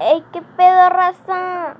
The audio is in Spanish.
¡Ey, qué pedo, raza!